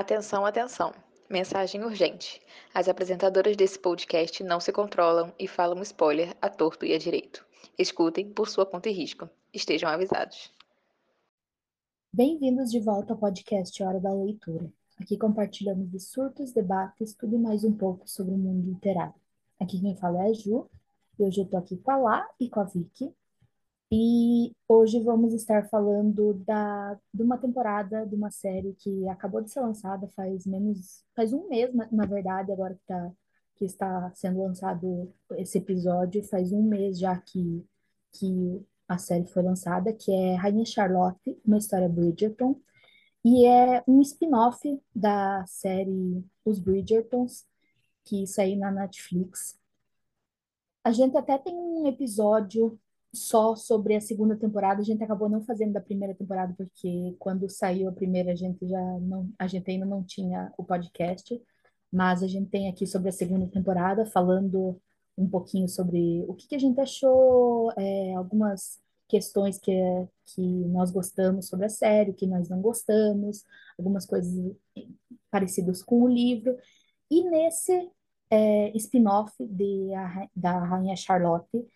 Atenção, atenção. Mensagem urgente. As apresentadoras desse podcast não se controlam e falam spoiler a torto e a direito. Escutem por sua conta e risco. Estejam avisados. Bem-vindos de volta ao podcast Hora da Leitura. Aqui compartilhamos de surtos, debates, tudo e mais um pouco sobre o mundo literário. Aqui quem fala é a Ju, e hoje eu tô aqui com a Lá e com a Vicky. E hoje vamos estar falando da, de uma temporada de uma série que acabou de ser lançada faz menos, faz um mês, na, na verdade, agora que, tá, que está sendo lançado esse episódio, faz um mês já que, que a série foi lançada, que é Rainha Charlotte, uma história Bridgerton, e é um spin-off da série Os Bridgertons, que saiu na Netflix. A gente até tem um episódio só sobre a segunda temporada. A gente acabou não fazendo da primeira temporada porque quando saiu a primeira a gente já não, a gente ainda não tinha o podcast, mas a gente tem aqui sobre a segunda temporada falando um pouquinho sobre o que, que a gente achou, é, algumas questões que, que nós gostamos sobre a série, que nós não gostamos, algumas coisas parecidas com o livro. E nesse é, spin-off da Rainha Charlotte,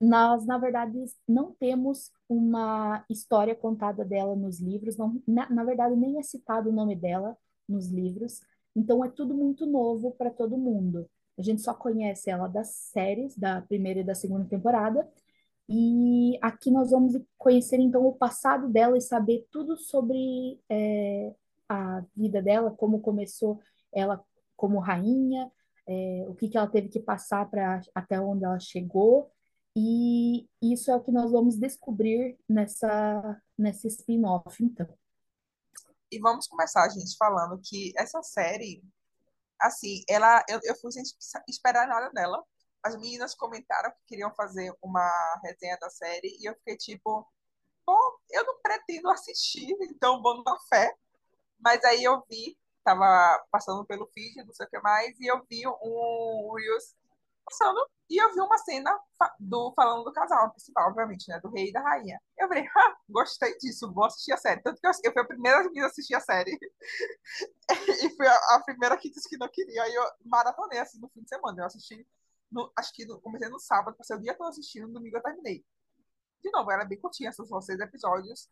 nós, na verdade, não temos uma história contada dela nos livros, não, na, na verdade, nem é citado o nome dela nos livros, então é tudo muito novo para todo mundo. A gente só conhece ela das séries, da primeira e da segunda temporada, e aqui nós vamos conhecer então o passado dela e saber tudo sobre é, a vida dela, como começou ela como rainha, é, o que, que ela teve que passar para até onde ela chegou e isso é o que nós vamos descobrir nessa, nessa spin-off, então. E vamos começar, gente, falando que essa série, assim, ela, eu, eu fui sem esperar nada dela. As meninas comentaram que queriam fazer uma resenha da série e eu fiquei tipo, bom, eu não pretendo assistir, então vou na fé. Mas aí eu vi, tava passando pelo feed, não sei o que mais, e eu vi um Reels passando e eu vi uma cena do falando do casal principal, obviamente, né? Do rei e da rainha. Eu falei, ah, gostei disso, vou assistir a série. Tanto que eu, eu fui a primeira que assistir a série. e fui a, a, primeira que disse que não queria. Aí eu maratonei assim no fim de semana. Eu assisti, no, acho que no, comecei no sábado, passei o dia todo assistindo, no domingo eu terminei. De novo, ela é bem curtinha, são só seis episódios.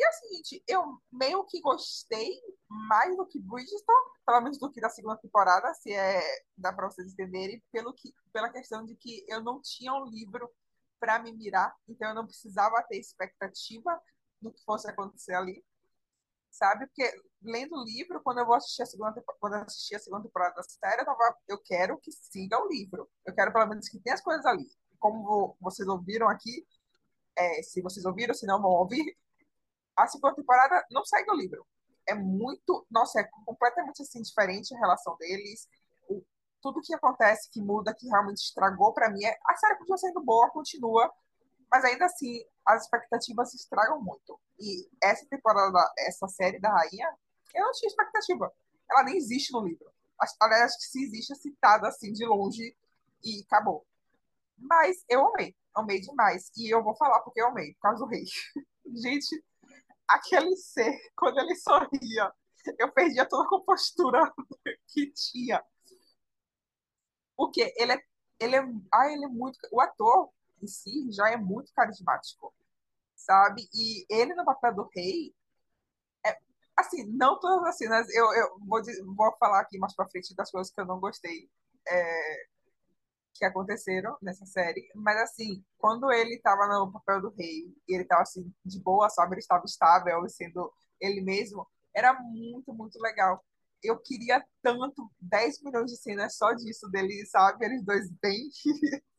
E é o seguinte, eu meio que gostei mais do que Bridgerton, pelo menos do que da segunda temporada, se é dá para vocês entenderem, pelo que, pela questão de que eu não tinha um livro para me mirar, então eu não precisava ter expectativa do que fosse acontecer ali, sabe? Porque lendo o livro, quando eu vou assistir a segunda quando eu assisti a segunda temporada da série, eu, tava, eu quero que siga o livro, eu quero pelo menos que tenha as coisas ali. Como vocês ouviram aqui, é, se vocês ouviram, se não vão ouvir, a segunda temporada não segue o livro. É muito, nossa, é completamente assim diferente a relação deles. O, tudo que acontece que muda, que realmente estragou para mim, é, a série continua sendo boa, continua, mas ainda assim as expectativas se estragam muito. E essa temporada, essa série da Rainha, eu não tinha expectativa. Ela nem existe no livro. Aliás, que se existe, é citada assim de longe e acabou. Mas eu amei, amei demais. E eu vou falar porque eu amei, por causa do rei. Gente, aquele ser, quando ele sorria, eu perdia toda a compostura que tinha. Porque ele é, ele é, ah, ele é muito, o ator em si já é muito carismático, sabe? E ele no papel do rei, é, assim, não todas as cenas, eu, eu vou, vou falar aqui mais pra frente das coisas que eu não gostei, é, que aconteceram nessa série, mas assim, quando ele estava no papel do rei e ele estava assim de boa, sabe, ele estava estável, sendo ele mesmo, era muito, muito legal. Eu queria tanto 10 milhões de cenas só disso dele, sabe, eles dois bem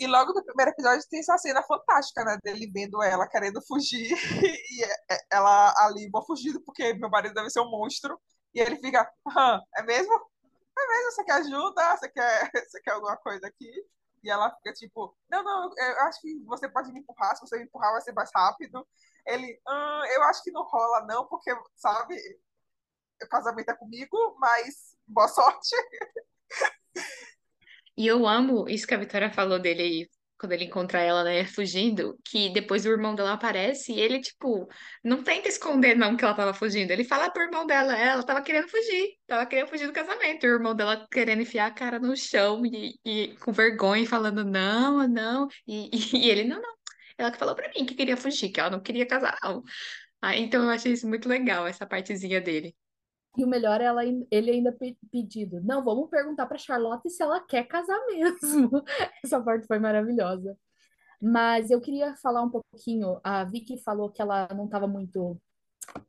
E logo no primeiro episódio tem essa cena fantástica, né? Dele vendo ela querendo fugir e ela ali, vou fugir porque meu marido deve ser um monstro. E ele fica, ah, é mesmo? É mesmo, você quer ajuda? Você quer, você quer alguma coisa aqui? E ela fica tipo, não, não, eu acho que você pode me empurrar, se você me empurrar vai ser mais rápido. Ele, hum, eu acho que não rola não, porque, sabe, o casamento é comigo, mas boa sorte. E eu amo isso que a Vitória falou dele aí, quando ele encontra ela, né, fugindo, que depois o irmão dela aparece e ele, tipo, não tenta esconder não que ela tava fugindo. Ele fala pro irmão dela, ela tava querendo fugir, tava querendo fugir do casamento. O irmão dela querendo enfiar a cara no chão e, e com vergonha, falando não, não. E, e, ele, não, não. Ela que falou pra mim que queria fugir, que ela não queria casar, não. Ah, então eu achei isso muito legal, essa partezinha dele. E o melhor é ela, ele ainda pedido. Não, vamos perguntar para Charlotte se ela quer casar mesmo. Essa parte foi maravilhosa. Mas eu queria falar um pouquinho. A Vicky falou que ela não estava muito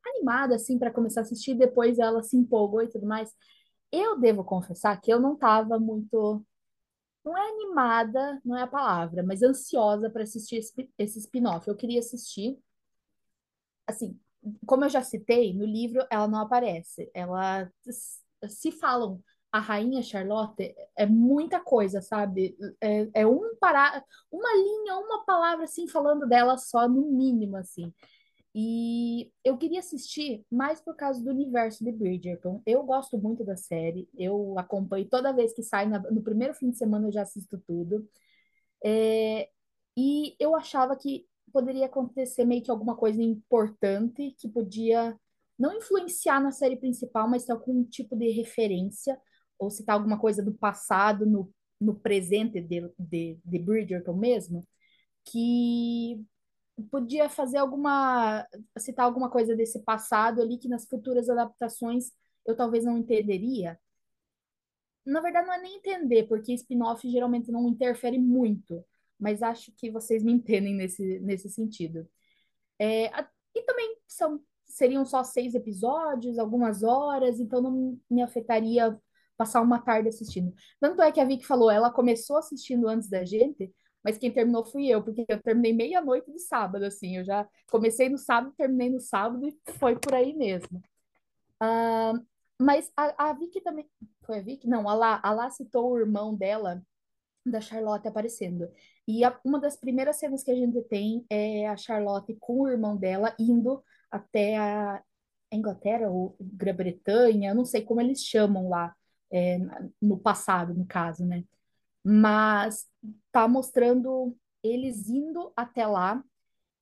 animada assim para começar a assistir, depois ela se empolgou e tudo mais. Eu devo confessar que eu não estava muito não é animada, não é a palavra, mas ansiosa para assistir esse, esse spin-off. Eu queria assistir assim, como eu já citei, no livro ela não aparece. Ela se falam a rainha Charlotte é muita coisa, sabe? É, é um para uma linha, uma palavra assim falando dela só no mínimo assim. E eu queria assistir mais por causa do universo de Bridgerton. Eu gosto muito da série, eu acompanho toda vez que sai, no primeiro fim de semana eu já assisto tudo. É, e eu achava que poderia acontecer meio que alguma coisa importante que podia não influenciar na série principal, mas ter algum tipo de referência, ou citar alguma coisa do passado no, no presente de, de, de Bridgerton mesmo, que podia fazer alguma. citar alguma coisa desse passado ali que nas futuras adaptações eu talvez não entenderia. Na verdade, não é nem entender, porque spin-off geralmente não interfere muito mas acho que vocês me entendem nesse, nesse sentido. É, e também são, seriam só seis episódios, algumas horas, então não me afetaria passar uma tarde assistindo. Tanto é que a Vicky falou, ela começou assistindo antes da gente, mas quem terminou fui eu, porque eu terminei meia-noite de sábado, assim, eu já comecei no sábado, terminei no sábado e foi por aí mesmo. Uh, mas a, a Vicky também, foi a Vicky? Não, a Lá, a Lá citou o irmão dela, da Charlotte aparecendo. E a, uma das primeiras cenas que a gente tem é a Charlotte com o irmão dela indo até a Inglaterra ou Grã-Bretanha, não sei como eles chamam lá, é, no passado, no caso, né? Mas tá mostrando eles indo até lá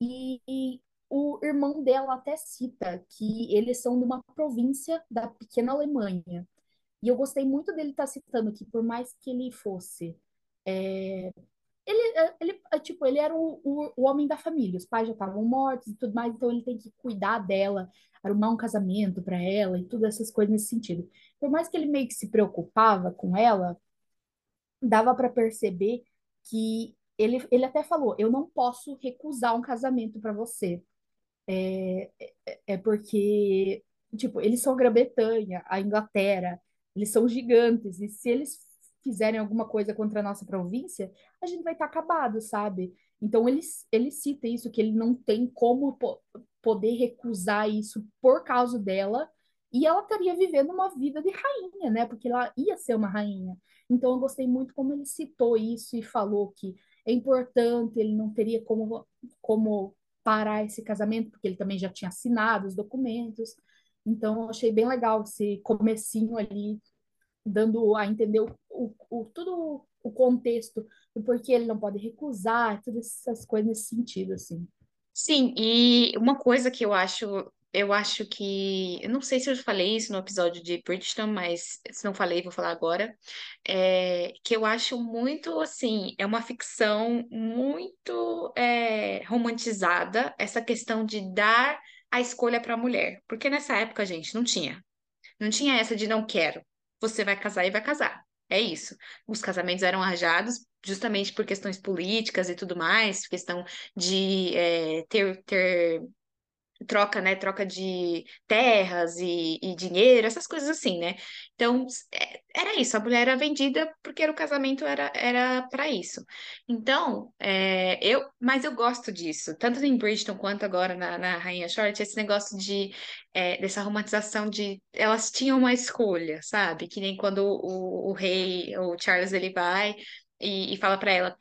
e, e o irmão dela até cita que eles são de uma província da pequena Alemanha. E eu gostei muito dele estar tá citando que por mais que ele fosse é, ele, é, ele, é, tipo, ele era o, o, o, homem da família, os pais já estavam mortos e tudo mais, então ele tem que cuidar dela, arrumar um casamento para ela e todas essas coisas nesse sentido. Por mais que ele meio que se preocupava com ela, dava para perceber que ele, ele até falou: Eu não posso recusar um casamento para você. É, é, é, porque, tipo, eles são a Grã-Bretanha, a Inglaterra, eles são gigantes, e se eles fizerem alguma coisa contra a nossa província, a gente vai estar tá acabado, sabe? Então ele, ele cita isso, que ele não tem como po poder recusar isso por causa dela, e ela estaria vivendo uma vida de rainha, né? Porque ela ia ser uma rainha. Então eu gostei muito como ele citou isso e falou que é importante, ele não teria como, como parar esse casamento, porque ele também já tinha assinado os documentos. Então eu achei bem legal esse comecinho ali dando a entender o, o, o, todo o contexto do porquê ele não pode recusar, todas essas coisas nesse sentido, assim. Sim, e uma coisa que eu acho, eu acho que, eu não sei se eu falei isso no episódio de Bridgeton, mas se não falei, vou falar agora, é, que eu acho muito, assim, é uma ficção muito é, romantizada, essa questão de dar a escolha para a mulher, porque nessa época, gente, não tinha. Não tinha essa de não quero você vai casar e vai casar. É isso. Os casamentos eram arranjados justamente por questões políticas e tudo mais, questão de é, ter, ter troca, né? Troca de terras e, e dinheiro, essas coisas assim, né? Então, é, era isso, a mulher era vendida porque o casamento era era para isso. Então, é, eu, mas eu gosto disso, tanto em Bridgerton quanto agora na, na Rainha Short, esse negócio de é, dessa romantização de elas tinham uma escolha, sabe? Que nem quando o, o rei, o Charles, ele vai e, e fala para ela,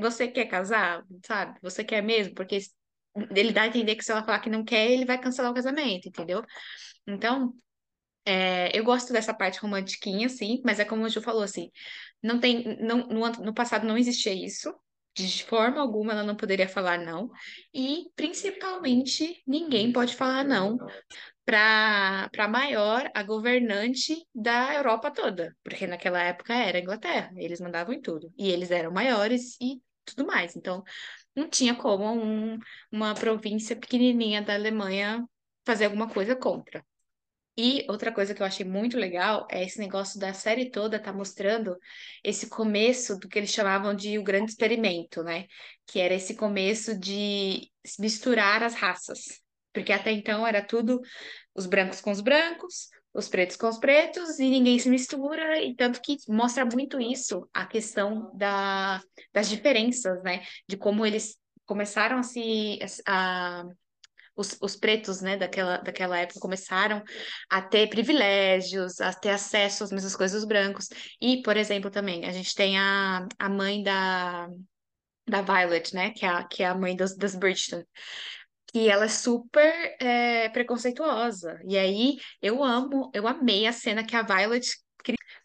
você quer casar, sabe? Você quer mesmo? Porque ele dá a entender que se ela falar que não quer, ele vai cancelar o casamento, entendeu? Então, é, eu gosto dessa parte romantiquinha, assim, mas é como o Ju falou, assim, não tem, não, no, no passado não existia isso, De forma alguma ela não poderia falar não. E, principalmente, ninguém pode falar não para para maior, a governante da Europa toda, porque naquela época era a Inglaterra, eles mandavam em tudo, e eles eram maiores e tudo mais. Então, não tinha como um, uma província pequenininha da Alemanha fazer alguma coisa contra. E outra coisa que eu achei muito legal é esse negócio da série toda tá mostrando esse começo do que eles chamavam de o grande experimento, né? Que era esse começo de misturar as raças. Porque até então era tudo os brancos com os brancos, os pretos com os pretos, e ninguém se mistura, e tanto que mostra muito isso, a questão da, das diferenças, né? De como eles começaram a se. A, os, os pretos, né, daquela, daquela época começaram a ter privilégios, a ter acesso às mesmas coisas dos brancos. E, por exemplo, também, a gente tem a, a mãe da, da Violet, né, que é a, que é a mãe das, das Bridgeton que ela é super é, preconceituosa. E aí eu amo, eu amei a cena que a Violet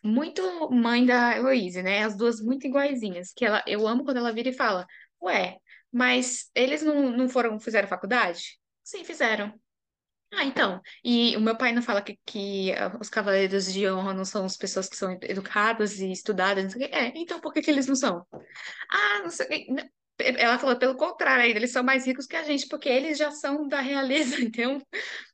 muito mãe da Heloise, né? As duas muito iguaizinhas. Que ela, eu amo quando ela vira e fala: Ué, mas eles não, não foram, fizeram faculdade? Sim, fizeram. Ah, então. E o meu pai não fala que, que ah, os cavaleiros de honra não são as pessoas que são educadas e estudadas, não sei o quê. É, então por que que eles não são? Ah, não sei o quê. Ela falou, pelo contrário, eles são mais ricos que a gente, porque eles já são da realeza, então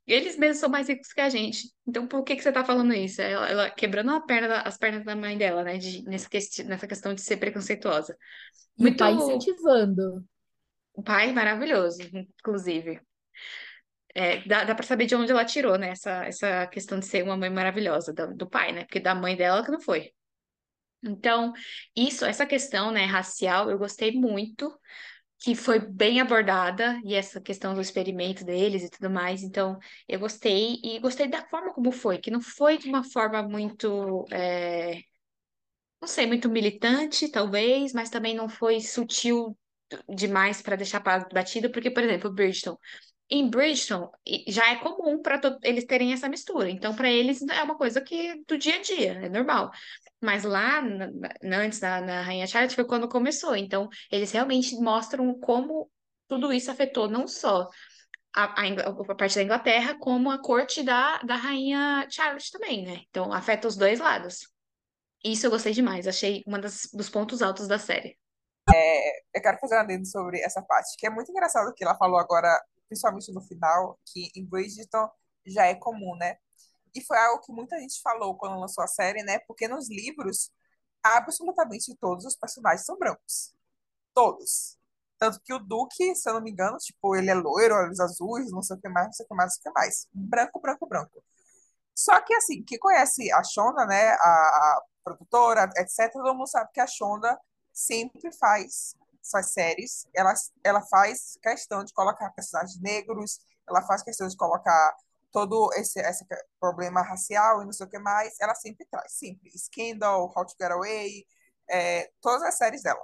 eles mesmos são mais ricos que a gente. Então, por que que você tá falando isso? Ela, ela quebrando perna, as pernas da mãe dela, né? De, nesse, nessa questão de ser preconceituosa. E Muito... o pai incentivando. O pai maravilhoso, inclusive. É, dá, dá pra saber de onde ela tirou, né? Essa, essa questão de ser uma mãe maravilhosa do, do pai, né? Porque da mãe dela que não foi. Então, isso, essa questão, né, racial, eu gostei muito, que foi bem abordada, e essa questão do experimento deles e tudo mais. Então, eu gostei, e gostei da forma como foi, que não foi de uma forma muito, é, não sei, muito militante, talvez, mas também não foi sutil demais para deixar batido, porque, por exemplo, o Bridgeton. Em Bridgeton, já é comum para eles terem essa mistura. Então, para eles é uma coisa que do dia a dia, é normal. Mas lá, na, na, antes da na Rainha Charlotte, foi quando começou. Então, eles realmente mostram como tudo isso afetou não só a, a, a, parte da Inglaterra, como a corte da, da Rainha Charlotte também, né? Então, afeta os dois lados. Isso eu gostei demais, achei um dos pontos altos da série. É, eu quero fazer um adendo sobre essa parte, que é muito engraçado que ela falou agora, principalmente no final, que em Bridgeton já é comum, né? E foi algo que muita gente falou quando lançou a série, né? Porque nos livros, absolutamente todos os personagens são brancos. Todos. Tanto que o Duque, se eu não me engano, tipo, ele é loiro, olhos azuis, não sei o que mais, não sei o que mais, não sei o que mais. Branco, branco, branco. Só que, assim, quem conhece a Shonda, né, a, a produtora, etc., todo mundo sabe que a Shonda sempre faz suas séries, ela, ela faz questão de colocar personagens negros, ela faz questão de colocar todo esse, esse problema racial e não sei o que mais, ela sempre traz, sempre. Scandal, How to Get Away, é, todas as séries dela.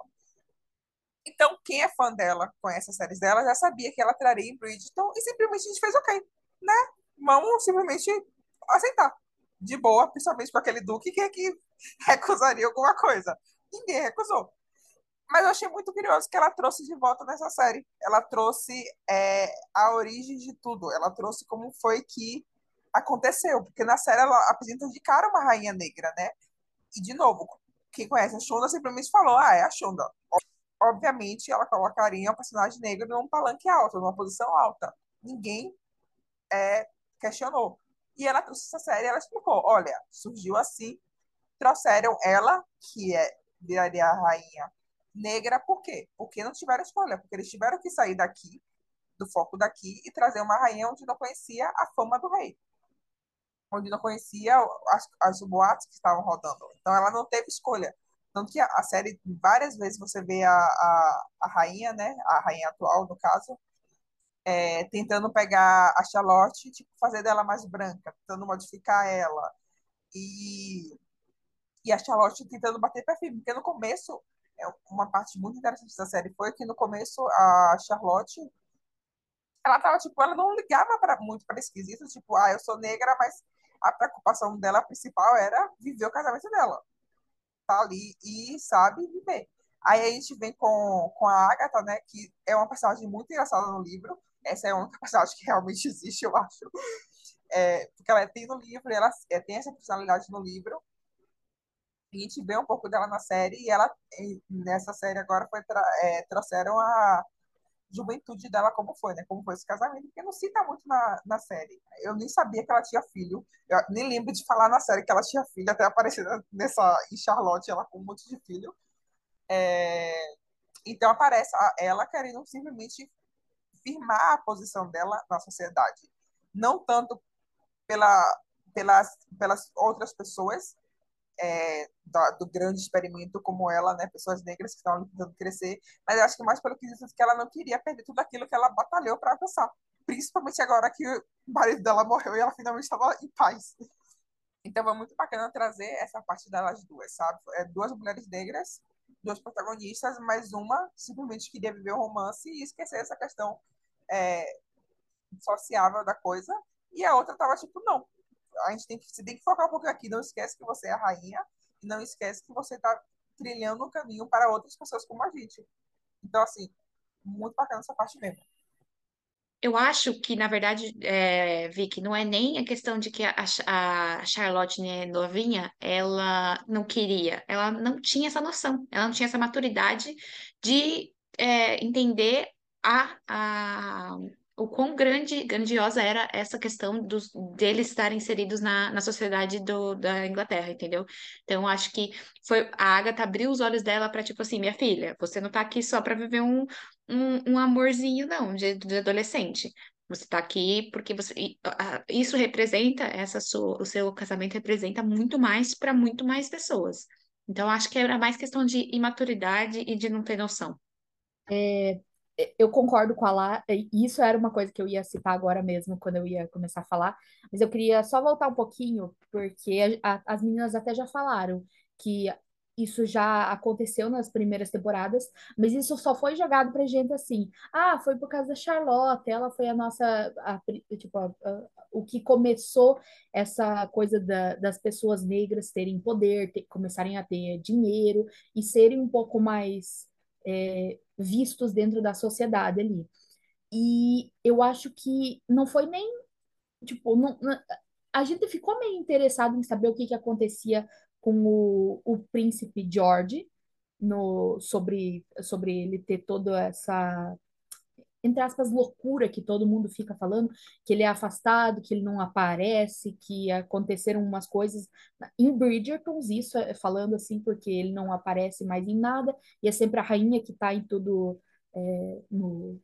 Então, quem é fã dela, conhece as séries dela, já sabia que ela traria em Bridgeton e simplesmente a gente fez ok, né? Vamos simplesmente aceitar. De boa, principalmente para aquele Duque que é que recusaria alguma coisa. Ninguém recusou. Mas eu achei muito curioso que ela trouxe de volta nessa série. Ela trouxe é, a origem de tudo. Ela trouxe como foi que aconteceu. Porque na série ela apresenta de cara uma rainha negra, né? E, de novo, quem conhece a Shonda simplesmente falou: ah, é a Shonda. Obviamente, ela colocaria um personagem negro num palanque alto, numa posição alta. Ninguém é, questionou. E ela trouxe essa série ela explicou: olha, surgiu assim, trouxeram ela, que é, viraria a rainha negra, por quê? Porque não tiveram escolha, porque eles tiveram que sair daqui, do foco daqui, e trazer uma rainha onde não conhecia a fama do rei. Onde não conhecia as, as boatos que estavam rodando. Então ela não teve escolha. Tanto que a, a série, várias vezes você vê a, a, a rainha, né? A rainha atual, no caso, é, tentando pegar a Charlotte, tipo, fazer dela mais branca, tentando modificar ela. E, e a Charlotte tentando bater perfil, porque no começo uma parte muito interessante da série foi que no começo a Charlotte ela tava tipo ela não ligava para muito para esquisito tipo ah eu sou negra mas a preocupação dela principal era viver o casamento dela tá ali e sabe viver Aí a gente vem com, com a Agatha, né, que é uma personagem muito engraçada no livro. Essa é a única personagem que realmente existe, eu acho. É, porque ela tem no livro, ela é, tem essa personalidade no livro. A gente vê um pouco dela na série e ela nessa série agora foi tra é, trouxeram a juventude dela como foi, né? Como foi esse casamento, porque não cita muito na, na série. Eu nem sabia que ela tinha filho. Eu nem lembro de falar na série que ela tinha filho, até aparecer nessa em Charlotte ela com um monte de filho. É, então aparece ela querendo simplesmente firmar a posição dela na sociedade, não tanto pela, pelas, pelas outras pessoas é, do, do, grande experimento como ela, né, pessoas negras que estão tentando crescer, mas eu acho que mais pelo que disse que ela não queria perder tudo aquilo que ela batalhou para alcançar, principalmente agora que o marido dela morreu e ela finalmente estava em paz. Então é muito bacana trazer essa parte delas duas, sabe? É duas mulheres negras, duas protagonistas, mas uma simplesmente queria viver o romance e esquecer essa questão é, sociável da coisa, e a outra tava tipo, não, a gente tem que, você tem que focar um pouco aqui, não esquece que você é a rainha, e não esquece que você está trilhando um caminho para outras pessoas como a gente. Então, assim, muito bacana essa parte mesmo. Eu acho que, na verdade, é, Vicky, não é nem a questão de que a, a Charlotte né, novinha, ela não queria, ela não tinha essa noção, ela não tinha essa maturidade de é, entender a, a, o quão grande, grandiosa era essa questão dos, deles estarem inseridos na, na sociedade do, da Inglaterra, entendeu? Então, acho que foi a Agatha abriu os olhos dela para, tipo assim, minha filha, você não tá aqui só para viver um, um, um amorzinho, não, de, de adolescente. Você está aqui porque você isso representa essa sua, o seu casamento representa muito mais para muito mais pessoas. Então acho que era mais questão de imaturidade e de não ter noção. É, eu concordo com a Lá, isso era uma coisa que eu ia citar agora mesmo, quando eu ia começar a falar, mas eu queria só voltar um pouquinho, porque a, as meninas até já falaram que isso já aconteceu nas primeiras temporadas, mas isso só foi jogado pra gente assim. Ah, foi por causa da Charlotte, ela foi a nossa. A, tipo, a, a, o que começou essa coisa da, das pessoas negras terem poder, ter, começarem a ter dinheiro e serem um pouco mais é, vistos dentro da sociedade ali. E eu acho que não foi nem, tipo, não, a gente ficou meio interessado em saber o que, que acontecia com o, o príncipe George, no, sobre, sobre ele ter toda essa entre aspas, loucura que todo mundo fica falando, que ele é afastado, que ele não aparece, que aconteceram umas coisas em Bridgerton, isso é falando assim, porque ele não aparece mais em nada, e é sempre a rainha que está em tudo, é, no,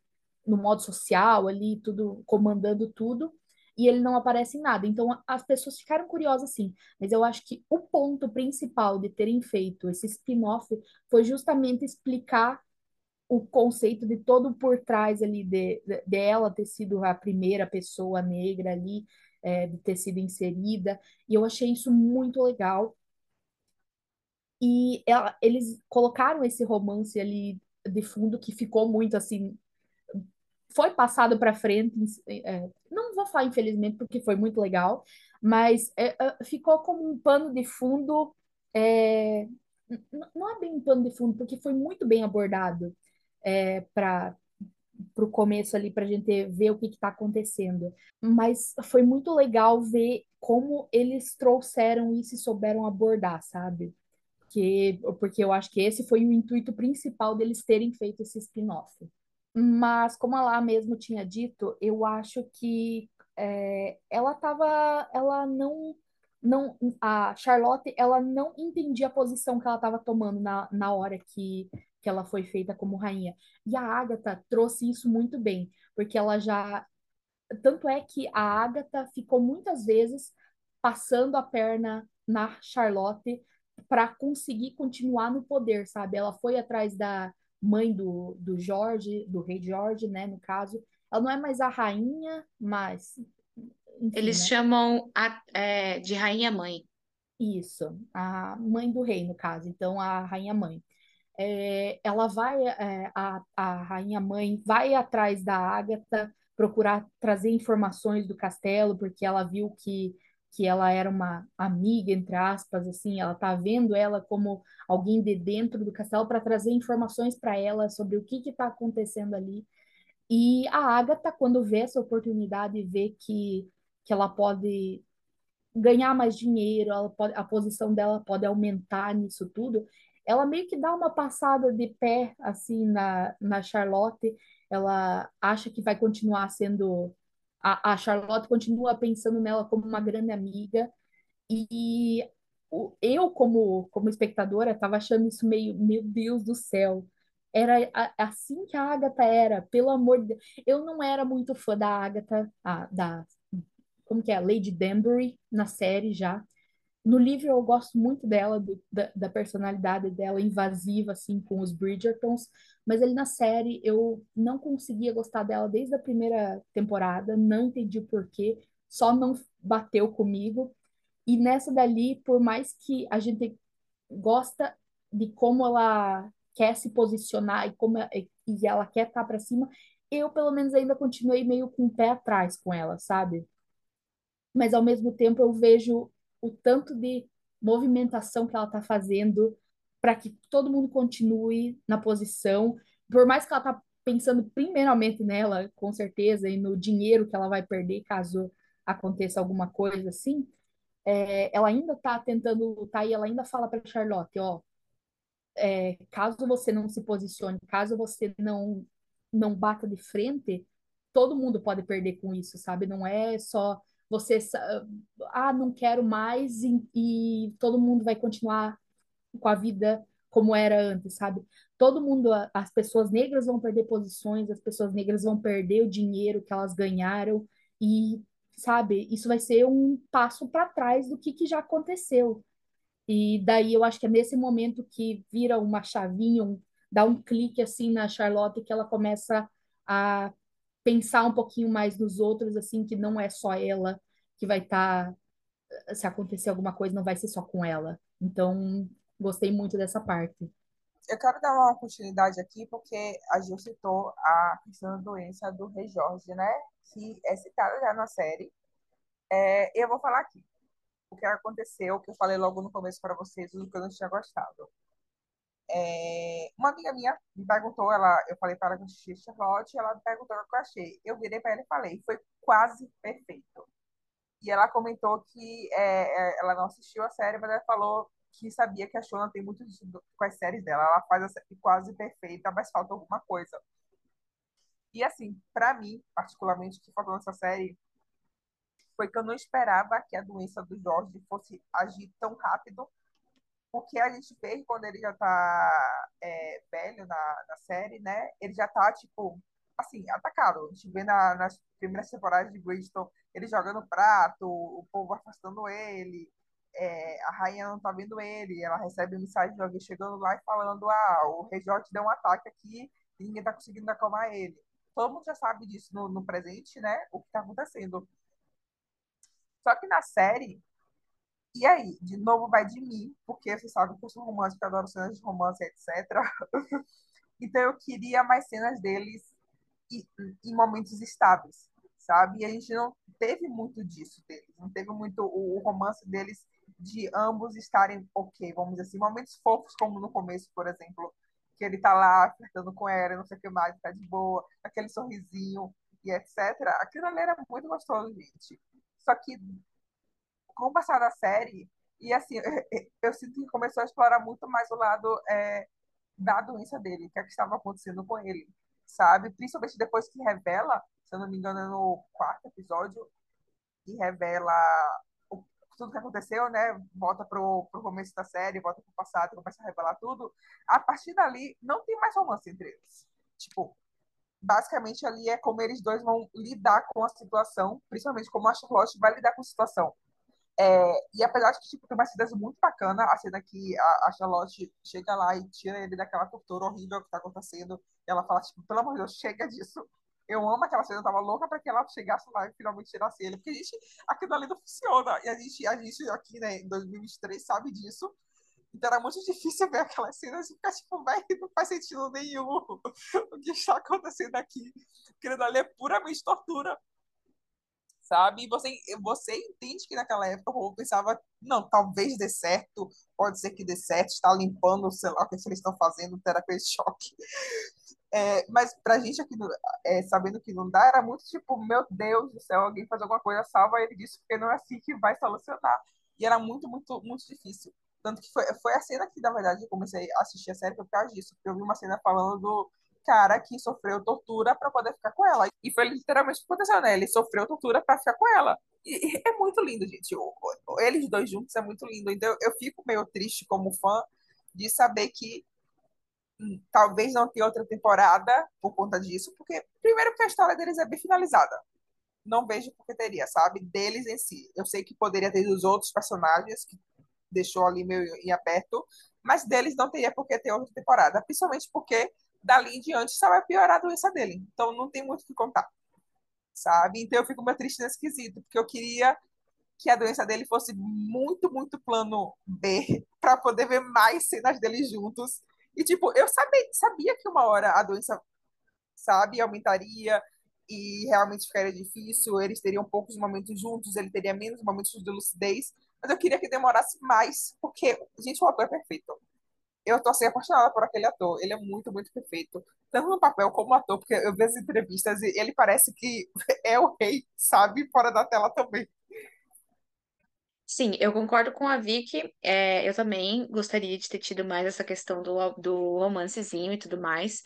no modo social ali, tudo, comandando tudo, e ele não aparece em nada. Então as pessoas ficaram curiosas assim, mas eu acho que o ponto principal de terem feito esse spin-off foi justamente explicar o conceito de todo por trás ali de, de, dela ter sido a primeira pessoa negra ali, é, de ter sido inserida, e eu achei isso muito legal. E ela, eles colocaram esse romance ali de fundo que ficou muito assim, foi passado para frente, é, não vou falar infelizmente porque foi muito legal, mas é, é ficou como um pano de fundo, é, não é bem um pano de fundo, porque foi muito bem abordado é, para o começo ali para a gente ver o que está acontecendo. Mas foi muito legal ver como eles trouxeram isso e souberam abordar, sabe? Que, porque eu acho que esse foi o intuito principal deles terem feito esse spin-off. Mas, como ela mesmo tinha dito, eu acho que é, ela tava, ela não, não, a Charlotte, ela não entendia a posição que ela estava tomando na, na hora que que ela foi feita como rainha. E a Agatha trouxe isso muito bem, porque ela já. Tanto é que a Agatha ficou muitas vezes passando a perna na Charlotte para conseguir continuar no poder, sabe? Ela foi atrás da mãe do, do Jorge, do rei Jorge, né, no caso. Ela não é mais a rainha, mas. Enfim, Eles né? chamam a, é, de rainha-mãe. Isso, a mãe do rei, no caso. Então, a rainha-mãe é, ela vai, é, a, a rainha mãe vai atrás da Ágata procurar trazer informações do castelo, porque ela viu que, que ela era uma amiga, entre aspas, assim, ela tá vendo ela como alguém de dentro do castelo para trazer informações para ela sobre o que que tá acontecendo ali. E a Agatha, quando vê essa oportunidade e vê que, que ela pode ganhar mais dinheiro, ela pode, a posição dela pode aumentar nisso tudo, ela meio que dá uma passada de pé assim na, na Charlotte. Ela acha que vai continuar sendo. A, a Charlotte continua pensando nela como uma grande amiga. E eu, como, como espectadora, estava achando isso meio, meu Deus do céu. Era assim que a Agatha era, pelo amor de Deus. Eu não era muito fã da Agatha, a, da como que é, Lady Danbury na série já. No livro eu gosto muito dela, do, da, da, personalidade dela invasiva, assim, com os Bridgertons, mas ele na série eu não conseguia gostar dela desde a primeira temporada, não entendi o porquê, só não bateu comigo. E nessa dali, por mais que a gente gosta de como ela quer se posicionar e como e ela quer estar para cima, eu pelo menos ainda continuei meio com o pé atrás com ela, sabe? mas ao mesmo tempo eu vejo o tanto de movimentação que ela está fazendo para que todo mundo continue na posição, por mais que ela está pensando primeiramente nela, com certeza, e no dinheiro que ela vai perder caso aconteça alguma coisa assim, é, ela ainda está tentando lutar e ela ainda fala para Charlotte, ó, é, caso você não se posicione, caso você não não bata de frente, todo mundo pode perder com isso, sabe? Não é só você ah não quero mais e, e, todo mundo vai continuar com a vida como era antes, sabe? Todo mundo, as pessoas negras vão perder posições, as pessoas negras vão perder o dinheiro que elas ganharam e sabe, isso vai ser um passo para trás do que, que já aconteceu. E daí eu acho que é nesse momento que vira uma chavinha, um, dá um clique assim na Charlotte que ela começa a pensar um pouquinho mais nos outros, assim, que não é só ela que vai estar. Tá, se acontecer alguma coisa, não vai ser só com ela. Então, gostei muito dessa parte. Eu quero dar uma continuidade aqui, porque a Gil citou a questão da doença do Rei Jorge, né? Que é citada já na série. É, eu vou falar aqui o que aconteceu, que eu falei logo no começo para vocês, do que eu não tinha gostado. É, uma amiga minha me perguntou, ela, eu falei para ela que assisti Charlotte, ela me perguntou o que eu achei. Eu virei para ela e falei, foi quase perfeito. E ela comentou que é, é, ela não assistiu a série, mas ela falou que sabia que a Shona tem muito com as séries dela. Ela faz a série quase perfeita, mas falta alguma coisa. E assim, para mim, particularmente, que faltou nessa série, foi que eu não esperava que a doença do Jorge fosse agir tão rápido porque a gente vê quando ele já tá é, velho na, na série, né? Ele já tá, tipo, assim, atacado. A gente vê na, nas primeiras temporadas de Bridgeton ele jogando prato, o povo afastando ele, é, a rainha não tá vendo ele, ela recebe mensagem de alguém chegando lá e falando: Ah, o Rei Jorge deu um ataque aqui e ninguém tá conseguindo acalmar ele. Todo mundo já sabe disso no, no presente, né? O que tá acontecendo. Só que na série, e aí, de novo vai de mim, porque você sabe eu sou romântica, adoro cenas de romance, etc. então eu queria mais cenas deles em momentos estáveis, sabe? E a gente não teve muito disso deles, não teve muito o, romance deles de ambos estarem ok, vamos dizer assim, momentos fofos como no começo, por exemplo, que ele tá lá flertando com ela, não sei o que mais, tá de boa, aquele sorrisinho e etc. Aquilo ali era muito gostoso, gente. Só que com o passar da série, e assim, eu sinto que começou a explorar muito mais o lado é, da doença dele, o que, é que estava acontecendo com ele, sabe? Principalmente depois que revela, se eu não me engano, é no quarto episódio, que revela o, tudo que aconteceu, né? Volta pro, pro começo da série, volta pro passado, começa a revelar tudo. A partir dali, não tem mais romance entre eles. Tipo, basicamente ali é como eles dois vão lidar com a situação, principalmente como a Charlotte vai lidar com a situação. É, e apesar de que tipo, tem uma cena muito bacana, a cena que a, a, Charlotte chega lá e tira ele daquela tortura horrível que tá acontecendo, ela fala, tipo, pelo amor de Deus, chega disso. Eu amo aquela cena, eu tava louca para que ela chegasse lá e finalmente tirasse ele, porque a gente, aquilo ali não funciona, e a gente, a gente aqui, né, em 2023 sabe disso, então era muito difícil ver aquelas cenas e ficar tipo, velho, não faz sentido nenhum o que está acontecendo aqui. Aquilo ali é puramente tortura sabe? E você, você entende que naquela época o povo pensava, não, talvez dê certo, pode ser que dê certo, está limpando, sei lá, o que eles estão fazendo, terapia de choque. É, mas pra gente aqui, é, sabendo que não dá, era muito tipo, meu Deus do céu, alguém faz alguma coisa, salva ele disso, porque não é assim que vai solucionar. E era muito, muito, muito difícil. Tanto que foi, foi a cena que, na verdade, eu comecei a assistir a série por causa disso, porque eu vi uma cena falando do cara que sofreu tortura para poder ficar com ela. E foi literalmente o que aconteceu, né? Ele sofreu tortura para ficar com ela. E, é muito lindo, gente. O, o, eles dois juntos é muito lindo. Então eu, eu fico meio triste como fã de saber que hum, talvez não tenha outra temporada por conta disso, porque primeiro a história deles é bem finalizada. Não vejo porque teria, sabe? Deles em si. Eu sei que poderia ter dos outros personagens que deixou ali meio em aberto, mas deles não teria porque ter outra temporada, principalmente porque dali em diante só vai piorar a doença dele. Então não tem muito o que contar. Sabe? Então eu fico meio triste nesse quesito, porque eu queria que a doença dele fosse muito, muito plano B, para poder ver mais cenas deles juntos. E, tipo, eu sabia, sabia que uma hora a doença, sabe, aumentaria e realmente ficaria difícil, eles teriam poucos momentos juntos, ele teria menos momentos de lucidez, mas eu queria que demorasse mais, porque, gente, o ator é perfeito eu tô assim apaixonada por aquele ator. Ele é muito, muito perfeito. Tanto no papel como ator, porque eu vejo as entrevistas e ele parece que é o rei, sabe? Fora da tela também. Sim, eu concordo com a Vicky. É, eu também gostaria de ter tido mais essa questão do, do romancezinho e tudo mais.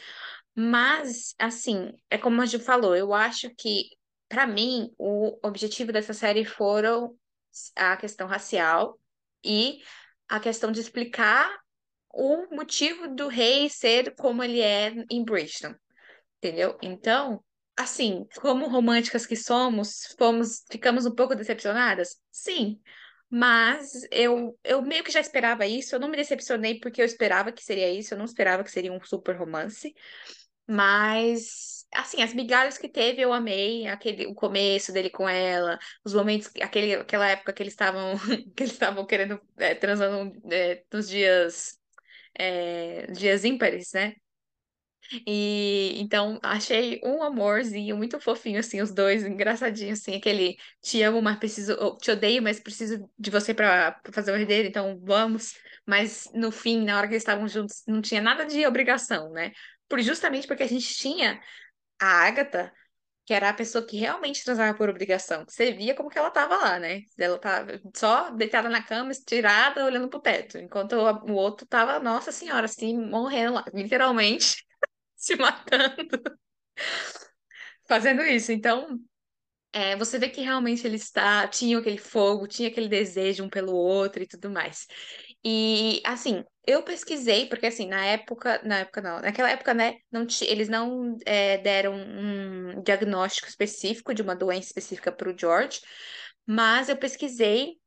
Mas, assim, é como a Ju falou, eu acho que, para mim, o objetivo dessa série foram a questão racial e a questão de explicar o motivo do rei ser como ele é em Bridgeton, entendeu? Então, assim, como românticas que somos, fomos, ficamos um pouco decepcionadas? Sim. Mas eu, eu meio que já esperava isso, eu não me decepcionei porque eu esperava que seria isso, eu não esperava que seria um super romance. Mas, assim, as migalhas que teve eu amei, aquele, o começo dele com ela, os momentos, aquele, aquela época que eles estavam que eles estavam querendo, é, transando é, nos dias é, dias ímpares, né? E então achei um amorzinho muito fofinho, assim, os dois, engraçadinhos, assim, aquele te amo, mas preciso, te odeio, mas preciso de você para fazer o herdeiro, então vamos. Mas no fim, na hora que eles estavam juntos, não tinha nada de obrigação, né? Por, justamente porque a gente tinha a Agatha que era a pessoa que realmente transava por obrigação. Você via como que ela tava lá, né? Ela tava só deitada na cama, estirada, olhando pro teto, enquanto o, outro tava, nossa senhora, assim, morrendo lá, literalmente se matando, fazendo isso. Então, é, você vê que realmente eles tá, tinham aquele fogo, tinha aquele desejo um pelo outro e tudo mais. E assim, eu pesquisei, porque assim, na época, na época não, naquela época, né, não eles não é, deram um diagnóstico específico de uma doença específica para o George, mas eu pesquisei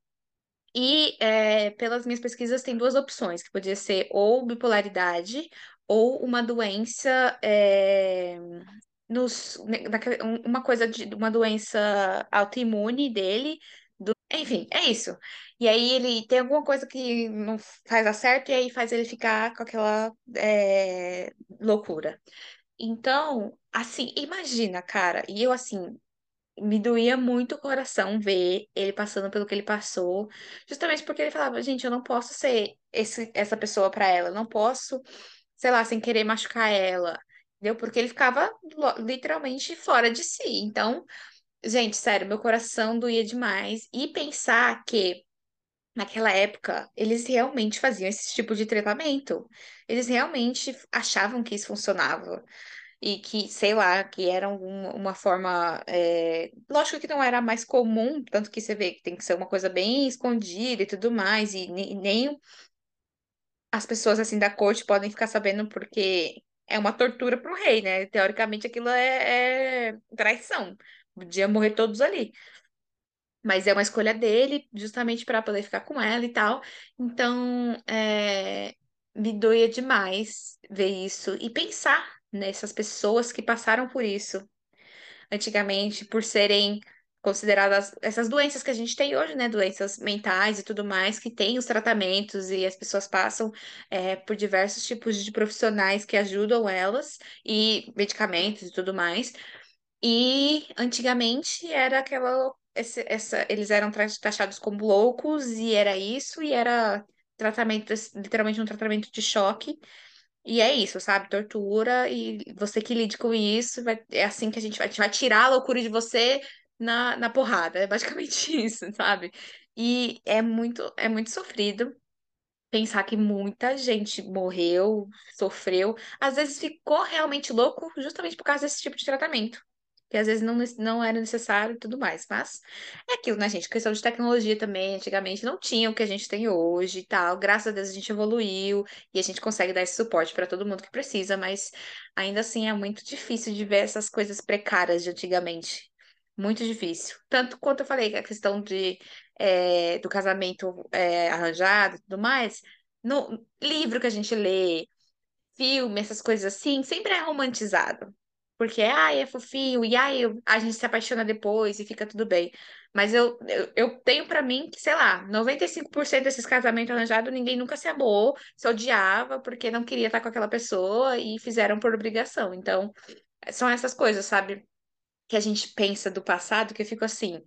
e é, pelas minhas pesquisas tem duas opções, que podia ser ou bipolaridade ou uma doença é, nos, uma coisa de uma doença autoimune dele. Do, enfim, é isso. E aí ele tem alguma coisa que não faz dar certo e aí faz ele ficar com aquela é, loucura. Então, assim, imagina, cara, e eu assim, me doía muito o coração ver ele passando pelo que ele passou, justamente porque ele falava, gente, eu não posso ser esse, essa pessoa para ela, eu não posso, sei lá, sem querer machucar ela, entendeu? Porque ele ficava literalmente fora de si. Então, gente, sério, meu coração doía demais. E pensar que naquela época eles realmente faziam esse tipo de tratamento. Eles realmente achavam que isso funcionava. E que, sei lá, que era uma, uma forma. É... Lógico que não era mais comum, tanto que você vê que tem que ser uma coisa bem escondida e tudo mais, e nem as pessoas assim da corte podem ficar sabendo porque é uma tortura para o rei, né? Teoricamente aquilo é, é traição. Podia morrer todos ali. Mas é uma escolha dele, justamente para poder ficar com ela e tal. Então, é, me doía demais ver isso e pensar nessas pessoas que passaram por isso antigamente, por serem consideradas essas doenças que a gente tem hoje, né? Doenças mentais e tudo mais, que tem os tratamentos e as pessoas passam é, por diversos tipos de profissionais que ajudam elas e medicamentos e tudo mais. E antigamente era aquela. Esse, essa, eles eram taxados como loucos e era isso, e era tratamento, literalmente um tratamento de choque. E é isso, sabe? Tortura, e você que lide com isso, vai, é assim que a gente vai, a gente vai tirar a loucura de você na, na porrada. É basicamente isso, sabe? E é muito, é muito sofrido pensar que muita gente morreu, sofreu, às vezes ficou realmente louco justamente por causa desse tipo de tratamento. Que às vezes não, não era necessário e tudo mais. Mas é aquilo, né, gente? Questão de tecnologia também. Antigamente não tinha o que a gente tem hoje e tal. Graças a Deus a gente evoluiu e a gente consegue dar esse suporte para todo mundo que precisa. Mas ainda assim é muito difícil de ver essas coisas precárias de antigamente. Muito difícil. Tanto quanto eu falei, a questão de é, do casamento é, arranjado e tudo mais, no livro que a gente lê, filme, essas coisas assim, sempre é romantizado. Porque, ai, é fofinho, e eu- a gente se apaixona depois e fica tudo bem. Mas eu, eu, eu tenho pra mim que, sei lá, 95% desses casamentos arranjados, ninguém nunca se amou, se odiava porque não queria estar com aquela pessoa e fizeram por obrigação. Então, são essas coisas, sabe? Que a gente pensa do passado que eu fico assim.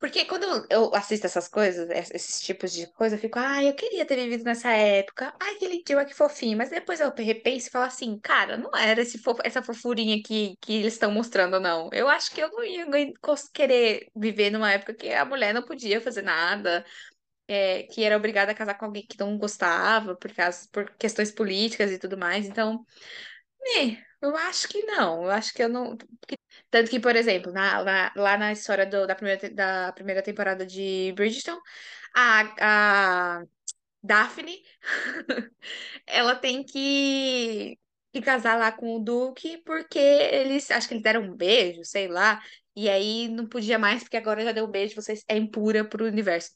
Porque quando eu assisto essas coisas, es- esses tipos de coisa, eu fico, ai, eu queria ter vivido nessa época. Ai, que lindinho, que fofinho. Mas depois eu repenso e falo assim, cara, não era fofo- essa fofurinha que, que eles estão mostrando, não. Eu acho que eu não ia querer viver numa época que a mulher não podia fazer nada, é, que era obrigada a casar com alguém que não gostava, por causa, por questões políticas e tudo mais. Então, né, eu acho que não. Eu acho que eu não. Tanto que, por exemplo, na- na- lá na história do- da primeira, da primeira temporada de Bridgerton, a, a Daphne, ela tem que, que casar lá com o Duque porque eles, acho que eles deram um beijo, sei lá, e aí não podia mais porque agora já deu um beijo, você é impura pro universo.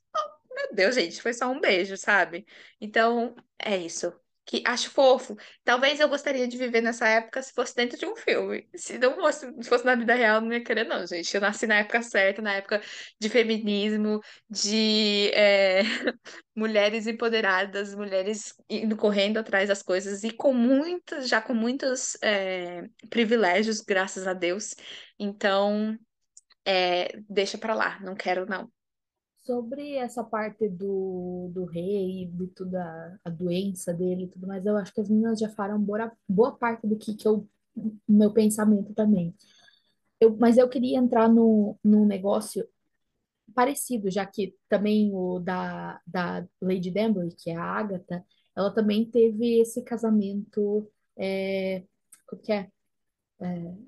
Meu Deus, gente, foi só um beijo, sabe? Então, é isso. Que acho fofo. Talvez eu gostaria de viver nessa época se fosse dentro de um filme. Se não fosse, se fosse na vida real, não ia querer, não, gente. Eu nasci na época certa, na época de feminismo, de é, mulheres empoderadas, mulheres indo correndo atrás das coisas e com muitos, já com muitos é, privilégios, graças a Deus. Então, é, deixa pra lá, não quero, não. Sobre essa parte do, do rei, de toda a doença dele e tudo mais, eu acho que as meninas já falaram boa, boa parte do que, que eu, meu pensamento também. Eu, mas eu queria entrar no, num negócio parecido, já que também o da, da Lady Danbury, que é a Agatha, ela também teve esse casamento, é, o que é,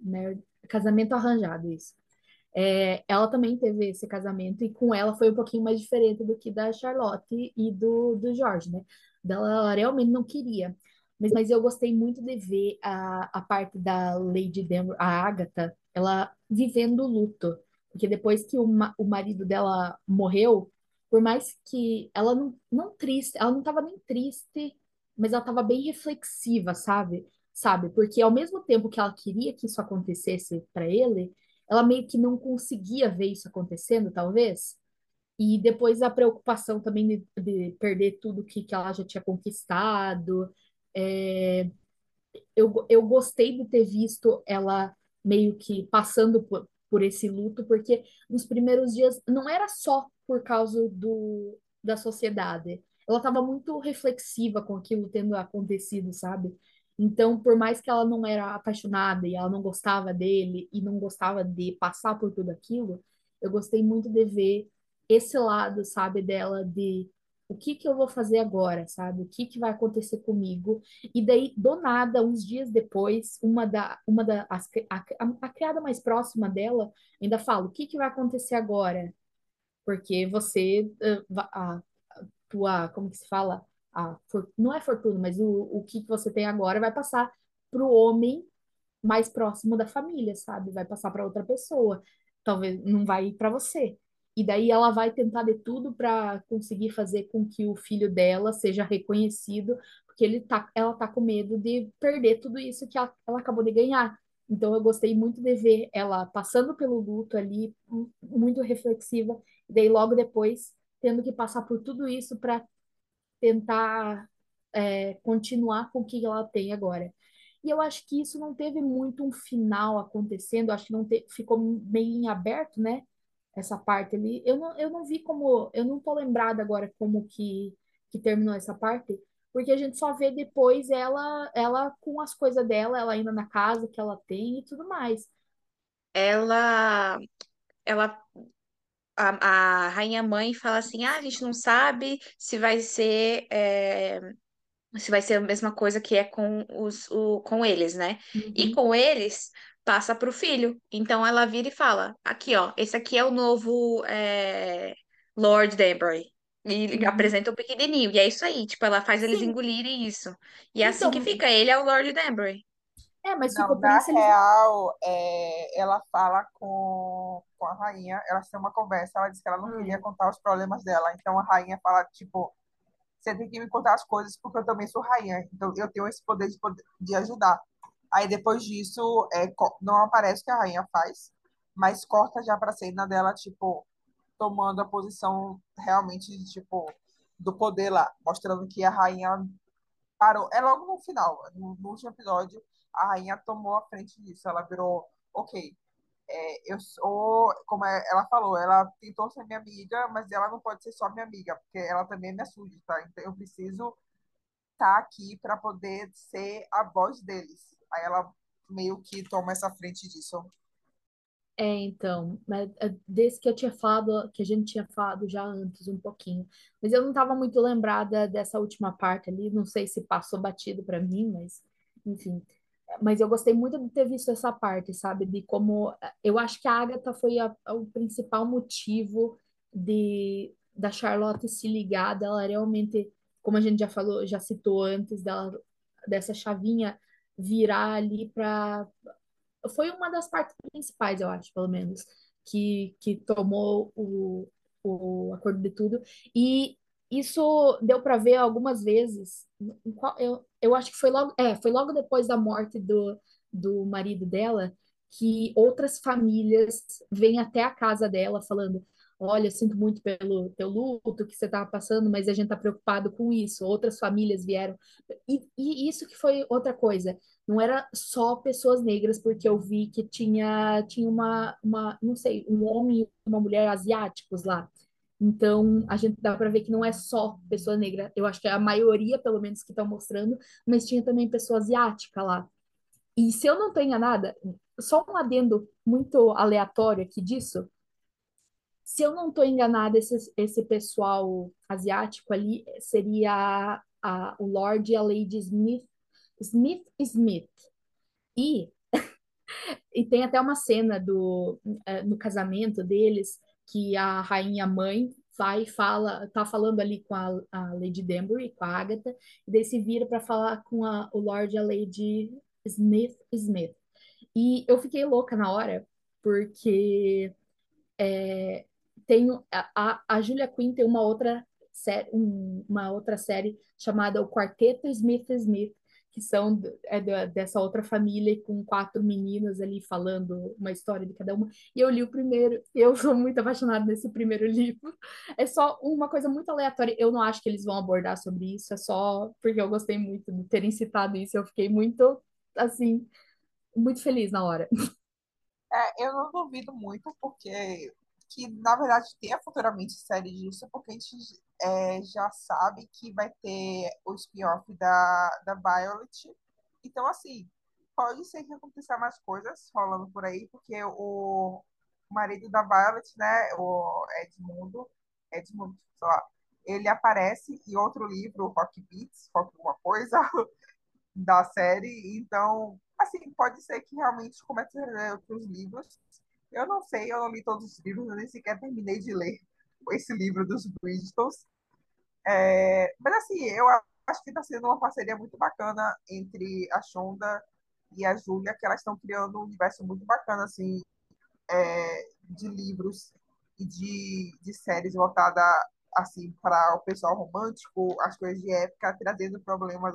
né, casamento arranjado, isso. É, ela também teve esse casamento e com ela foi um pouquinho mais diferente do que da Charlotte e do, do Jorge, né? Ela realmente não queria. Mas, mas eu gostei muito de ver a, a parte da Lady Danbury, a Agatha, ela vivendo o luto. Porque depois que o, o marido dela morreu, por mais que ela não, não triste, ela não estava nem triste, mas ela estava bem reflexiva, sabe? Sabe? Porque ao mesmo tempo que ela queria que isso acontecesse para ele, ela meio que não conseguia ver isso acontecendo, talvez. E depois a preocupação também de, de perder tudo que, que ela já tinha conquistado. É, eu, eu gostei de ter visto ela meio que passando por, por esse luto, porque nos primeiros dias não era só por causa do, da sociedade. Ela estava muito reflexiva com aquilo tendo acontecido, sabe? Então, por mais que ela não era apaixonada e ela não gostava dele e não gostava de passar por tudo aquilo, eu gostei muito de ver esse lado, sabe, dela de o que que eu vou fazer agora, sabe? O que que vai acontecer comigo? E daí, do nada, uns dias depois, uma da, uma da, as, a, a, a criada mais próxima dela ainda fala: o que que vai acontecer agora? Porque você, va- a, tua, como que se fala? A, for- não é fortuna, mas o, o que você tem agora vai passar para o homem mais próximo da família, sabe? Vai passar para outra pessoa. Talvez não vai ir para você. E daí ela vai tentar de tudo para conseguir fazer com que o filho dela seja reconhecido, porque ele tá, ela tá com medo de perder tudo isso que ela, ela acabou de ganhar. Então eu gostei muito de ver ela passando pelo luto ali, mu- muito reflexiva, e daí logo depois tendo que passar por tudo isso para tentar é, continuar com o que ela tem agora. E eu acho que isso não teve muito um final acontecendo, acho que não te, ficou meio em aberto, né? Essa parte ali. Eu não, eu não vi como, eu não tô lembrada agora como que, que terminou essa parte, porque a gente só vê depois ela ela com as coisas dela, ela ainda na casa que ela tem e tudo mais. Ela, ela, a, a rainha mãe fala assim, ah, a gente não sabe se vai ser, é, se vai ser a mesma coisa que é com os, o, com eles, né? E Uhum, com eles passa para o filho. Então ela vira e fala, aqui, ó, esse aqui é o novo é, Lord Danbury. E uhum. apresenta o pequenininho. E é isso aí, tipo, ela faz eles Sim, engolirem isso. E é assim que então, fica, ele é o Lord Danbury. É, mas Não, ficou na real, é, ela fala com, com a rainha, elas têm uma conversa, ela disse que ela não Ah, queria contar os problemas dela. Então a rainha fala, tipo, você tem que me contar as coisas porque eu também sou rainha. Então eu tenho esse poder de, poder- de ajudar. Aí depois disso, é, não aparece o que a rainha faz, mas corta já pra cena dela, tipo, tomando a posição realmente, de, tipo, do poder lá, mostrando que a rainha parou. É logo no final, no, no último episódio, a rainha tomou a frente disso. Ela virou, ok, é, eu sou, como é- ela falou, ela tentou ser minha amiga, mas ela não pode ser só minha amiga, porque ela também é minha súdita. Então eu preciso estar aqui para poder ser a voz deles. Aí ela meio que toma essa frente disso. É, então, mas é desse que eu tinha falado, que a gente tinha falado já antes um pouquinho, mas eu não estava muito lembrada dessa última parte ali, não sei se passou batido para mim, mas enfim. Mas eu gostei muito de ter visto essa parte, sabe? De como eu acho que a Agatha foi a- o principal motivo de da Charlotte se ligar, dela realmente, como a gente já falou, já citou antes, dela, dessa chavinha virar ali para foi uma das partes principais, eu acho, pelo menos, que, que tomou o, o acordo de tudo. E isso deu para ver algumas vezes. Eu, eu acho que foi logo, é, foi logo depois da morte do, do marido dela que outras famílias vêm até a casa dela falando: Olha, sinto muito pelo teu luto que você estava passando, mas a gente está preocupado com isso. Outras famílias vieram. E, e isso que foi outra coisa não era só pessoas negras, porque eu vi que tinha, tinha uma, uma, não sei, um homem e uma mulher asiáticos lá. Então, a gente dá para ver que não é só pessoa negra. Eu acho que é a maioria, pelo menos, que estão mostrando, mas tinha também pessoa asiática lá. E se eu não tenho nada, só um adendo muito aleatório aqui disso, se eu não estou enganada, esse, esse pessoal asiático ali seria a, o Lord e a Lady Smith, Smith Smith. E E tem até uma cena do, é, no casamento deles que a rainha mãe vai e fala, tá falando ali com a, a Lady Danbury, com a Agatha, e daí se vira para falar com a, o Lord e a Lady Smith Smith. E eu fiquei louca na hora, porque é, tem a, a Julia Quinn tem uma outra série, um, uma outra série chamada O Quarteto Smith Smith, que são é dessa outra família com quatro meninas ali falando uma história de cada uma. E eu li o primeiro, eu sou muito apaixonada nesse primeiro livro. É só uma coisa muito aleatória. Eu não acho que eles vão abordar sobre isso, é só porque eu gostei muito de terem citado isso. Eu fiquei muito assim, muito feliz na hora. É, eu não duvido muito, porque que na verdade tenha futuramente série disso, porque a gente é, já sabe que vai ter o spin-off da, da Violet. Então, assim, pode ser que aconteça mais coisas rolando por aí, porque o marido da Violet, né, o Edmundo, Edmundo, sei lá, ele aparece em outro livro, Rock Beats, alguma coisa, da série. Então, assim, pode ser que realmente comece a ler outros livros. Eu não sei, eu não li todos os livros, eu nem sequer terminei de ler esse livro dos Bridgetons. É, mas, assim, eu acho que está sendo uma parceria muito bacana entre a Shonda e a Júlia, que elas estão criando um universo muito bacana, assim, é, de livros e de, de séries voltada assim para o pessoal romântico, as coisas de época, trazendo problemas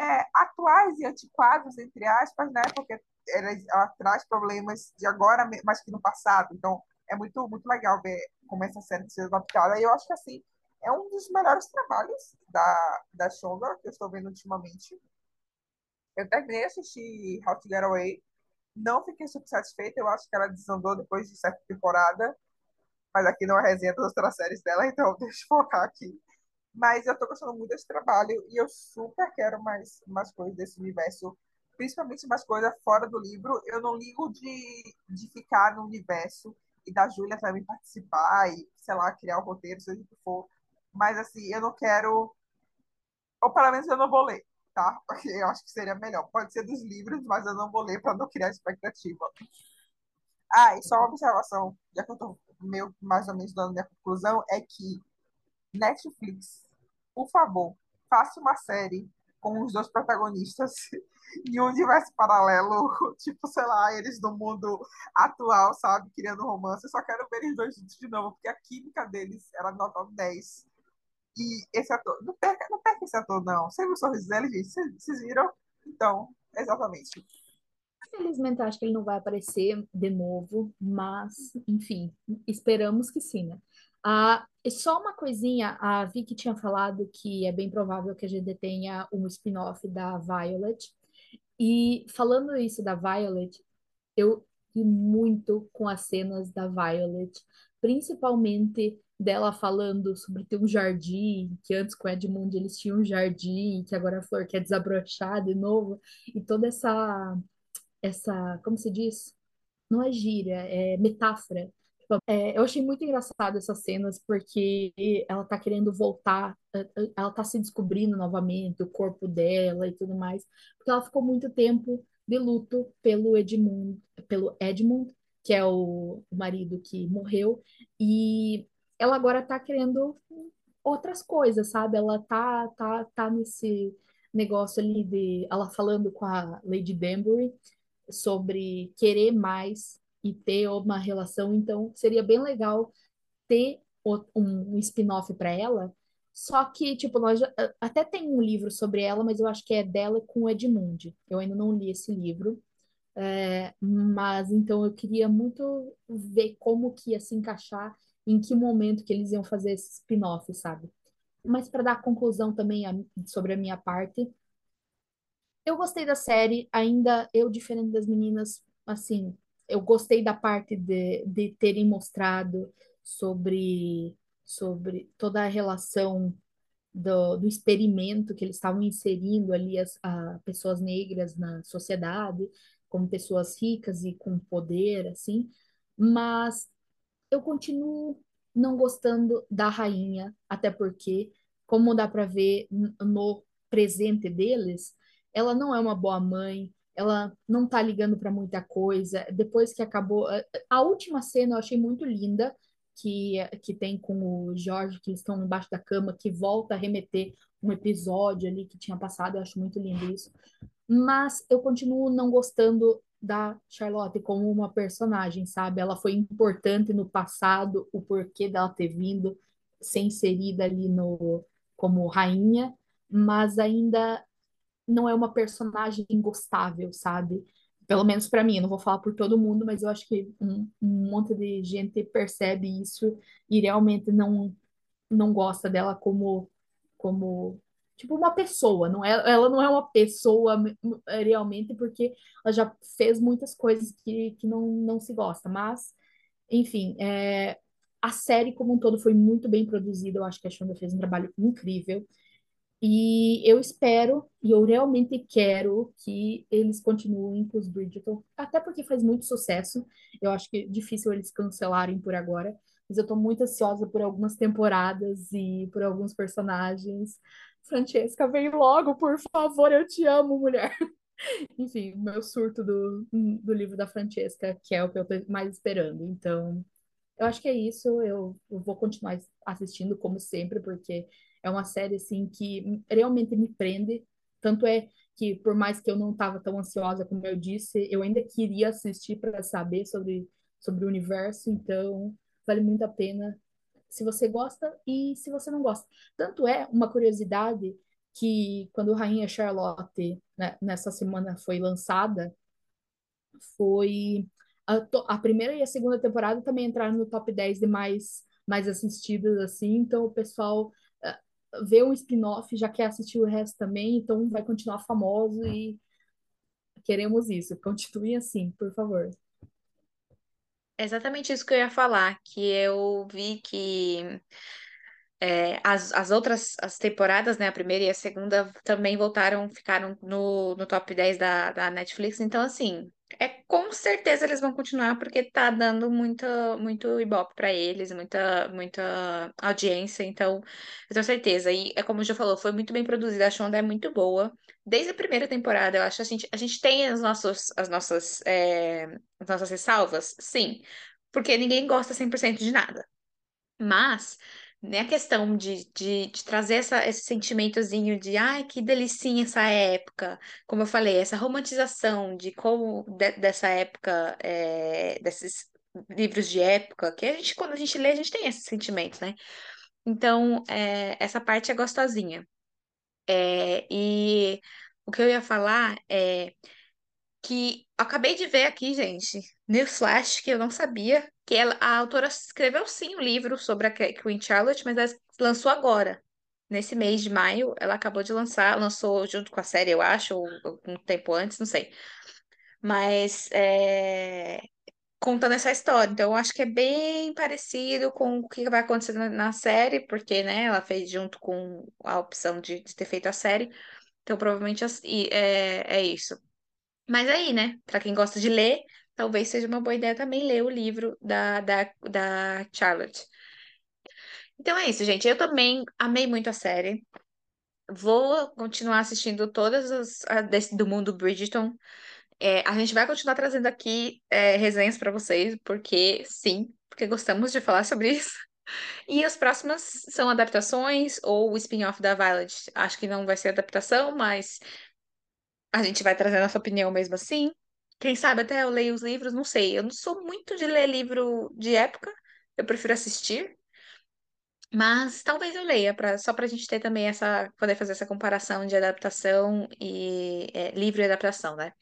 é, atuais e antiquados, entre aspas, né? Porque ela, ela, traz problemas de agora, mas que no passado. Então, é muito, muito legal ver como essa série sendo adaptada. E eu acho que, assim, é um dos melhores trabalhos da, da Shonda que eu estou vendo ultimamente. Eu terminei de assistir How to Get Away, não fiquei super satisfeita, eu acho que ela desandou depois de certa temporada, mas aqui não é resenha das outras séries dela, então deixa eu focar aqui. Mas eu tô gostando muito desse trabalho e eu super quero mais, mais coisas desse universo, principalmente mais coisas fora do livro. Eu não ligo de, de ficar no universo e da Júlia também participar e, sei lá, criar o roteiro, seja o que for. Mas, assim, eu não quero. Ou pelo menos eu não vou ler, tá? Porque eu acho que seria melhor. Pode ser dos livros, mas eu não vou ler para não criar expectativa. Ah, e só uma observação, já que eu tô meio mais ou menos dando minha conclusão, é que Netflix, por favor, faça uma série com os dois protagonistas em um universo paralelo, tipo, sei lá, eles no mundo atual, sabe, criando romance. Eu só quero ver eles dois juntos de novo, porque a química deles era nota 10. E esse ator, não perca, não perca esse ator, não. Você viu o sorriso dele, gente? Vocês viram? Então, exatamente. Infelizmente, acho que ele não vai aparecer de novo, mas, enfim, esperamos que sim, né? Ah, só uma coisinha, a Vicky tinha falado que é bem provável que a gente tenha um spin-off da Violet. E falando isso da Violet, eu ri muito com as cenas da Violet, principalmente dela falando sobre ter um jardim, que antes com Edmund eles tinham um jardim, que agora a flor quer desabrochar de novo, e toda essa, essa, como se diz? Não é gíria, é metáfora é, eu achei muito engraçado essas cenas porque ela tá querendo voltar, é, é, ela tá se descobrindo novamente, o corpo dela e tudo mais, porque ela ficou muito tempo de luto pelo Edmund, pelo Edmund, que é o, o marido que morreu, e ela agora tá querendo outras coisas, sabe? Ela tá, tá, tá nesse negócio ali de ela falando com a Lady Danbury sobre querer mais e ter uma relação. Então, seria bem legal ter um, spin-off para ela. Só que, tipo, nós já, até tem um livro sobre ela, mas eu acho que é dela com o Edmund. Eu ainda não li esse livro. É, mas então eu queria muito ver como que ia se encaixar, em que momento que eles iam fazer esse spin-off, sabe? Mas para dar conclusão também a, sobre a minha parte, eu gostei da série, ainda eu, diferente das meninas, assim, eu gostei da parte de, de terem mostrado sobre, sobre toda a relação do, do experimento que eles estavam inserindo ali as a pessoas negras na sociedade, como pessoas ricas e com poder, assim, mas eu continuo não gostando da rainha, até porque, como dá para ver no presente deles, ela não é uma boa mãe, ela não tá ligando para muita coisa. Depois que acabou. A última cena eu achei muito linda, que, que tem com o Jorge, que eles estão embaixo da cama, que volta a remeter um episódio ali que tinha passado. Eu acho muito lindo isso. Mas eu continuo não gostando da Charlotte como uma personagem, sabe? Ela foi importante no passado, o porquê dela ter vindo, ser inserida ali no como rainha, mas ainda não é uma personagem gostável, sabe? Pelo menos para mim, eu não vou falar por todo mundo, mas eu acho que um, um monte de gente percebe isso e realmente não não gosta dela como como tipo uma pessoa, não é, ela não é uma pessoa realmente porque ela já fez muitas coisas que, que não, não se gosta, mas enfim, é, a série como um todo foi muito bem produzida, eu acho que a Shonda fez um trabalho incrível. E eu espero, e eu realmente quero que eles continuem com os Bridgerton, até porque faz muito sucesso. Eu acho que é difícil eles cancelarem por agora, mas eu estou muito ansiosa por algumas temporadas e por alguns personagens. Francesca, vem logo, por favor, eu te amo, mulher. Enfim, meu surto do, do livro da Francesca, que é o que eu estou mais esperando. Então, eu acho que é isso. Eu, eu vou continuar assistindo, como sempre, porque é uma série assim que realmente me prende. Tanto é que por mais que eu não estava tão ansiosa como eu disse, eu ainda queria assistir para saber sobre sobre o universo, então vale muito a pena se você gosta e se você não gosta. Tanto é uma curiosidade que quando Rainha Charlotte né, nessa semana foi lançada, foi a, a, primeira e a segunda temporada também entraram no top 10 de mais mais assistidas assim, então o pessoal vê um spin-off, já quer assistir o resto também, então vai continuar famoso e Queremos isso. Continue assim, por favor. É exatamente isso que eu ia falar, que eu vi que é, as, as outras as temporadas, né, a primeira e a segunda, também voltaram, ficaram no, no top 10 da, da Netflix. Então, assim, é com certeza eles vão continuar, porque tá dando muita, muito ibope para eles, muita, muita audiência. Então, eu tenho certeza. E é como já falou, foi muito bem produzida. A Shonda é muito boa. Desde a primeira temporada, eu acho que a gente, a gente tem as, nossos, as, nossas, é, as nossas ressalvas, sim. Porque ninguém gosta 100% de nada. Mas né, a questão de, de, de trazer essa, esse sentimentozinho de ai, que delicinha essa época, como eu falei, essa romantização de como de- dessa época, é, desses livros de época, que a gente, quando a gente lê, a gente tem esses sentimentos, né? Então, é, essa parte é gostosinha. É, e o que eu ia falar é que acabei de ver aqui, gente, Newsflash, que eu não sabia, que ela, a autora escreveu sim um livro sobre a Queen Charlotte, mas ela lançou agora. Nesse mês de maio, ela acabou de lançar, lançou junto com a série, eu acho, ou um tempo antes, não sei. Mas é, contando essa história. Então, eu acho que é bem parecido com o que vai acontecer na, na série, porque, né, ela fez junto com a opção de, de ter feito a série. Então, provavelmente e é, é isso. Mas aí, né, pra quem gosta de ler, talvez seja uma boa ideia também ler o livro da, da, da Charlotte. Então é isso, gente. Eu também amei muito a série. Vou continuar assistindo todas as desse, do mundo Bridgerton. É, a gente vai continuar trazendo aqui é, resenhas para vocês, porque sim, porque gostamos de falar sobre isso. E as próximas são adaptações ou o spin-off da Violet. Acho que não vai ser adaptação, mas a gente vai trazer nossa opinião mesmo assim. Quem sabe até eu leio os livros, não sei. Eu não sou muito de ler livro de época, eu prefiro assistir. Mas talvez eu leia, pra, só para a gente ter também essa, poder fazer essa comparação de adaptação e é, livro e adaptação, né?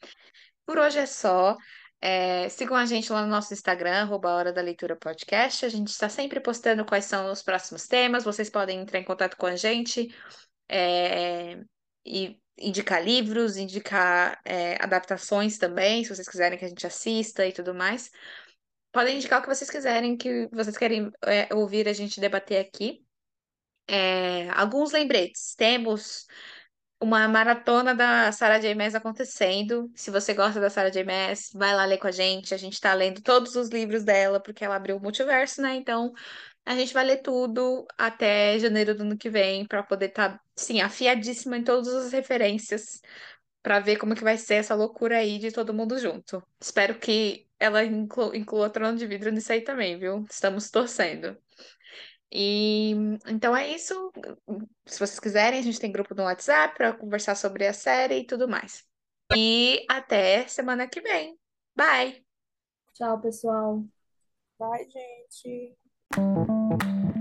Por hoje é só. É, sigam a gente lá no nosso Instagram, arroba Hora da Leitura Podcast. A gente está sempre postando quais são os próximos temas. Vocês podem entrar em contato com a gente é, e indicar livros, indicar é, adaptações também, se vocês quiserem que a gente assista e tudo mais. Podem indicar o que vocês quiserem, que vocês querem é, ouvir a gente debater aqui. É, alguns lembretes. Temos uma maratona da Sarah J. Maas acontecendo. Se você gosta da Sarah J. Maas, vai lá ler com a gente. A gente tá lendo todos os livros dela, porque ela abriu o multiverso, né? Então, a gente vai ler tudo até janeiro do ano que vem, para poder estar, tá, sim, afiadíssima em todas as referências, para ver como que vai ser essa loucura aí de todo mundo junto. Espero que ela inclu inclua Trono de Vidro nisso aí também, viu? Estamos torcendo. E então é isso. Se vocês quiserem, a gente tem grupo no WhatsApp para conversar sobre a série e tudo mais. E até semana que vem. Bye! Tchau, pessoal. Bye, gente. Thank you.